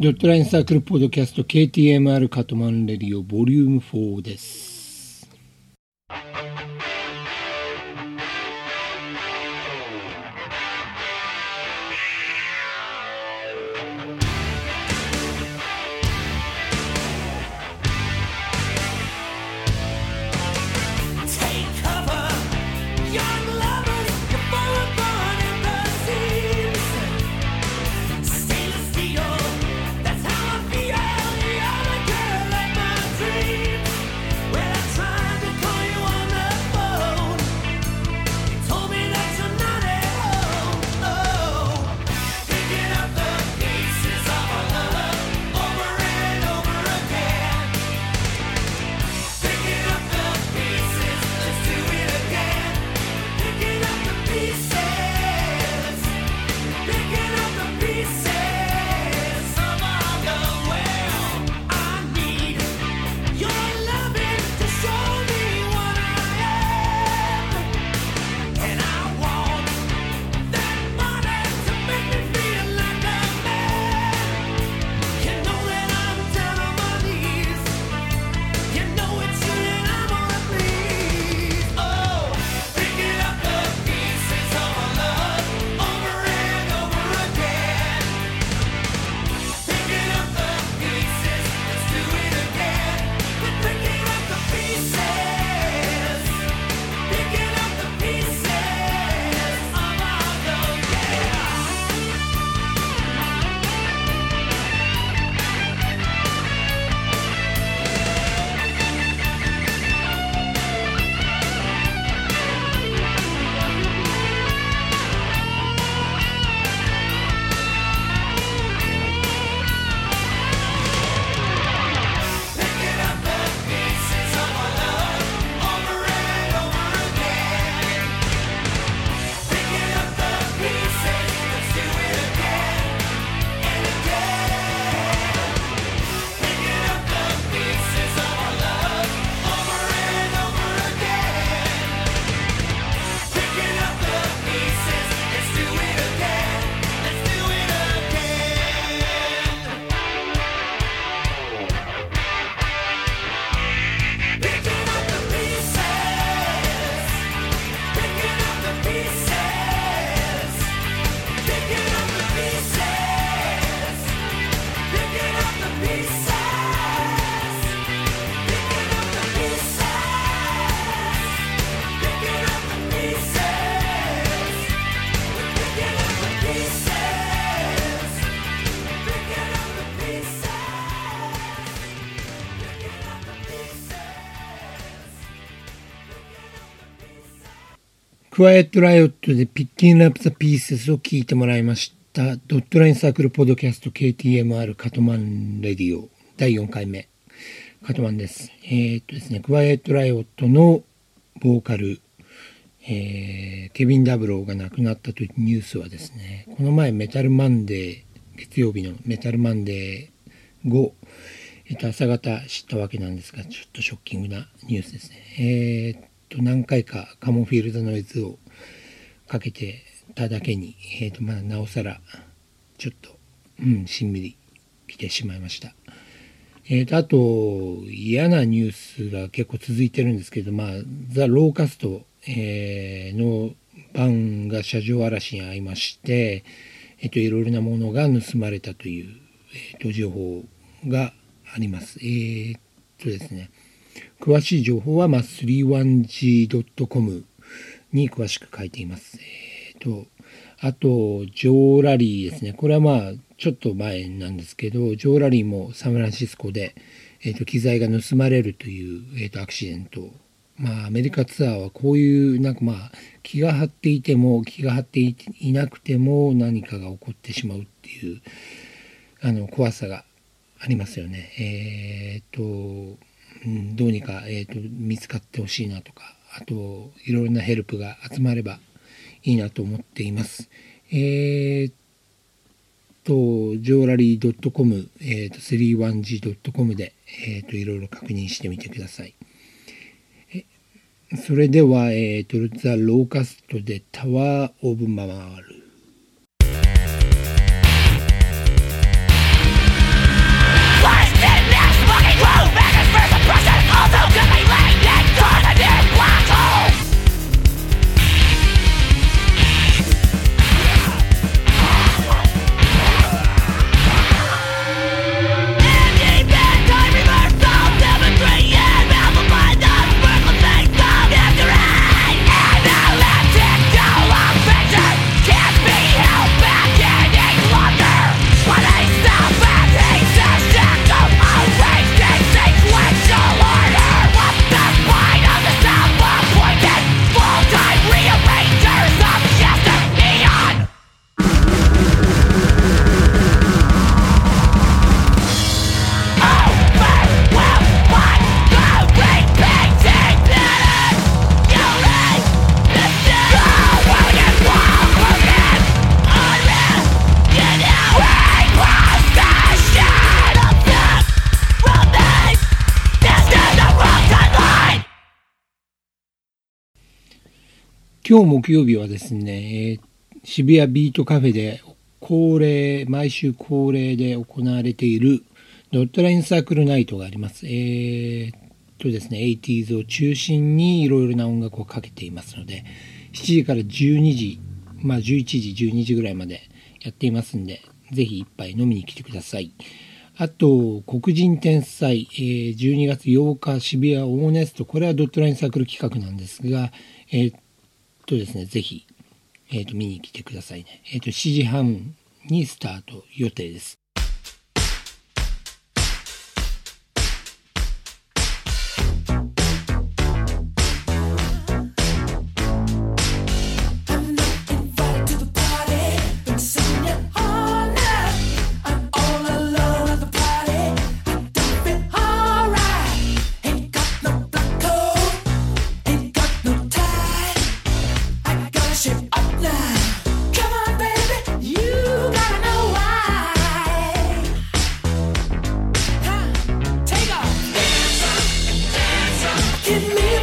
ドットラインサークルポッドキャスト KTMR カトマンレディオボリューム4です。Quiet Riot で Picking Up the Pieces を聞いてもらいました。 Dot Line Circle Podcast KTMR カトマンレディオ第4回目。カトマンです。えー、っとですね、 Quiet Riot のボーカル、えー、ケビン・ダブローが亡くなったというニュースはですね、この前 Metal Monday、月曜日の Metal Monday 後、えっと、朝方知ったわけなんですが、ちょっとショッキングなニュースですね。えーと何回か Cum On Feel the Noize をかけてただけに、えーとまあ、なおさらちょっと、うん、しんみりきてしまいました。えーと、あと嫌なニュースが結構続いてるんですけど、まあ、ザ・ローカスト、えー、の版が車上荒らしに遭いまして、えーと、いろいろなものが盗まれたという、えーと、情報があります。えー、とですね詳しい情報は、まあ、31g.com に詳しく書いています。えーと、あと、ジョーラリーですね。これはまあ、ちょっと前なんですけど、ジョーラリーもサンフランシスコで、えーと、機材が盗まれるという、えーと、アクシデント。まあ、アメリカツアーはこういう、なんかまあ、気が張っていても、気が張っていなくても何かが起こってしまうっていう、あの、怖さがありますよね。えっ、と、うん、どうにか、えーと、見つかってほしいなとかあといろいろなヘルプが集まればいいなと思っています。えーと、ジョーラリー .com、えーと、31g.com で、えーと、いろいろ確認してみてください。それでは、えーと、ザ・ローカストでタワー・オブ・ママール。今日木曜日はですね、えー渋谷ビートカフェで恒例、毎週恒例で行われているドットラインサークルナイトがあります。えー、っとですね、80s を中心にいろいろな音楽をかけていますので、7時から12時、まあ11時、12時ぐらいまでやっていますんで、ぜひ一杯飲みに来てください。あと、黒人天才、えー12月8日渋谷オーネスト、これはドットラインサークル企画なんですが、えーとですね、ぜひ、えー、と見に来てくださいね。えー、と7時半にスタート予定です。Give me.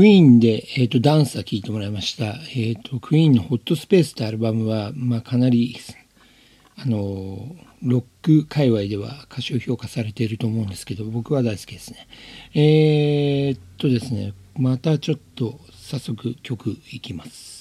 クイーンで、えー、とダンサー聴いてもらいました。えー、とクイーンのホットスペースってアルバムは、まあ、かなりあのロック界隈では歌唱評価されていると思うんですけど僕は大好きですね。えー、っとですねまたちょっと早速曲いきます。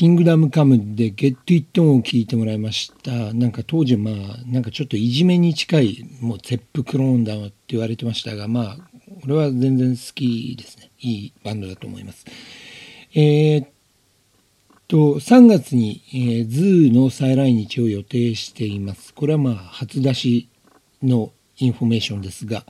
Kingdom Come で Get It On を聞いてもらいました。なんか当時まあ、なんかちょっといじめに近い、もう Zep クローンだって言われてましたが、まあ、俺は全然好きですね。いいバンドだと思います。えーっと、3月に、えーズーの再来日を予定しています。これはまあ、初出しのインフォメーションですが、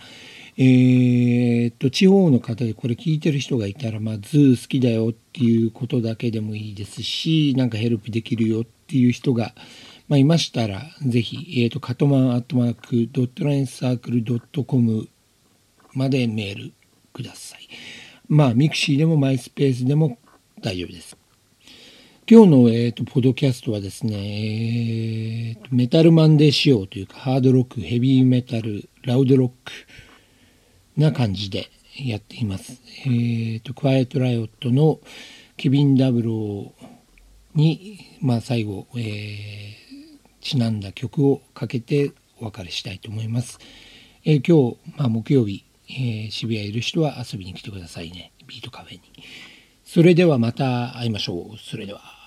えーっと、地方の方でこれ聞いてる人がいたら、まあ、ズー好きだよっていうことだけでもいいですし、なんかヘルプできるよっていう人が、まあ、いましたら、ぜひ、えーっと、カトマンアットマーク Dot Line Circle ドットコムまでメールください。まあ、ミクシーでもマイスペースでも大丈夫です。今日の、えー、とポドキャストはですね、えーと Metal Monday 仕様というかハードロックヘビーメタルラウドロックな感じでやっています。えー、と Quiet Riot のケビン・ダブローに、まあ、最後、えーちなんだ曲をかけてお別れしたいと思います。えー今日、まあ、木曜日、えー渋谷いる人は遊びに来てくださいねビートカフェに。それではまた会いましょう。それでは。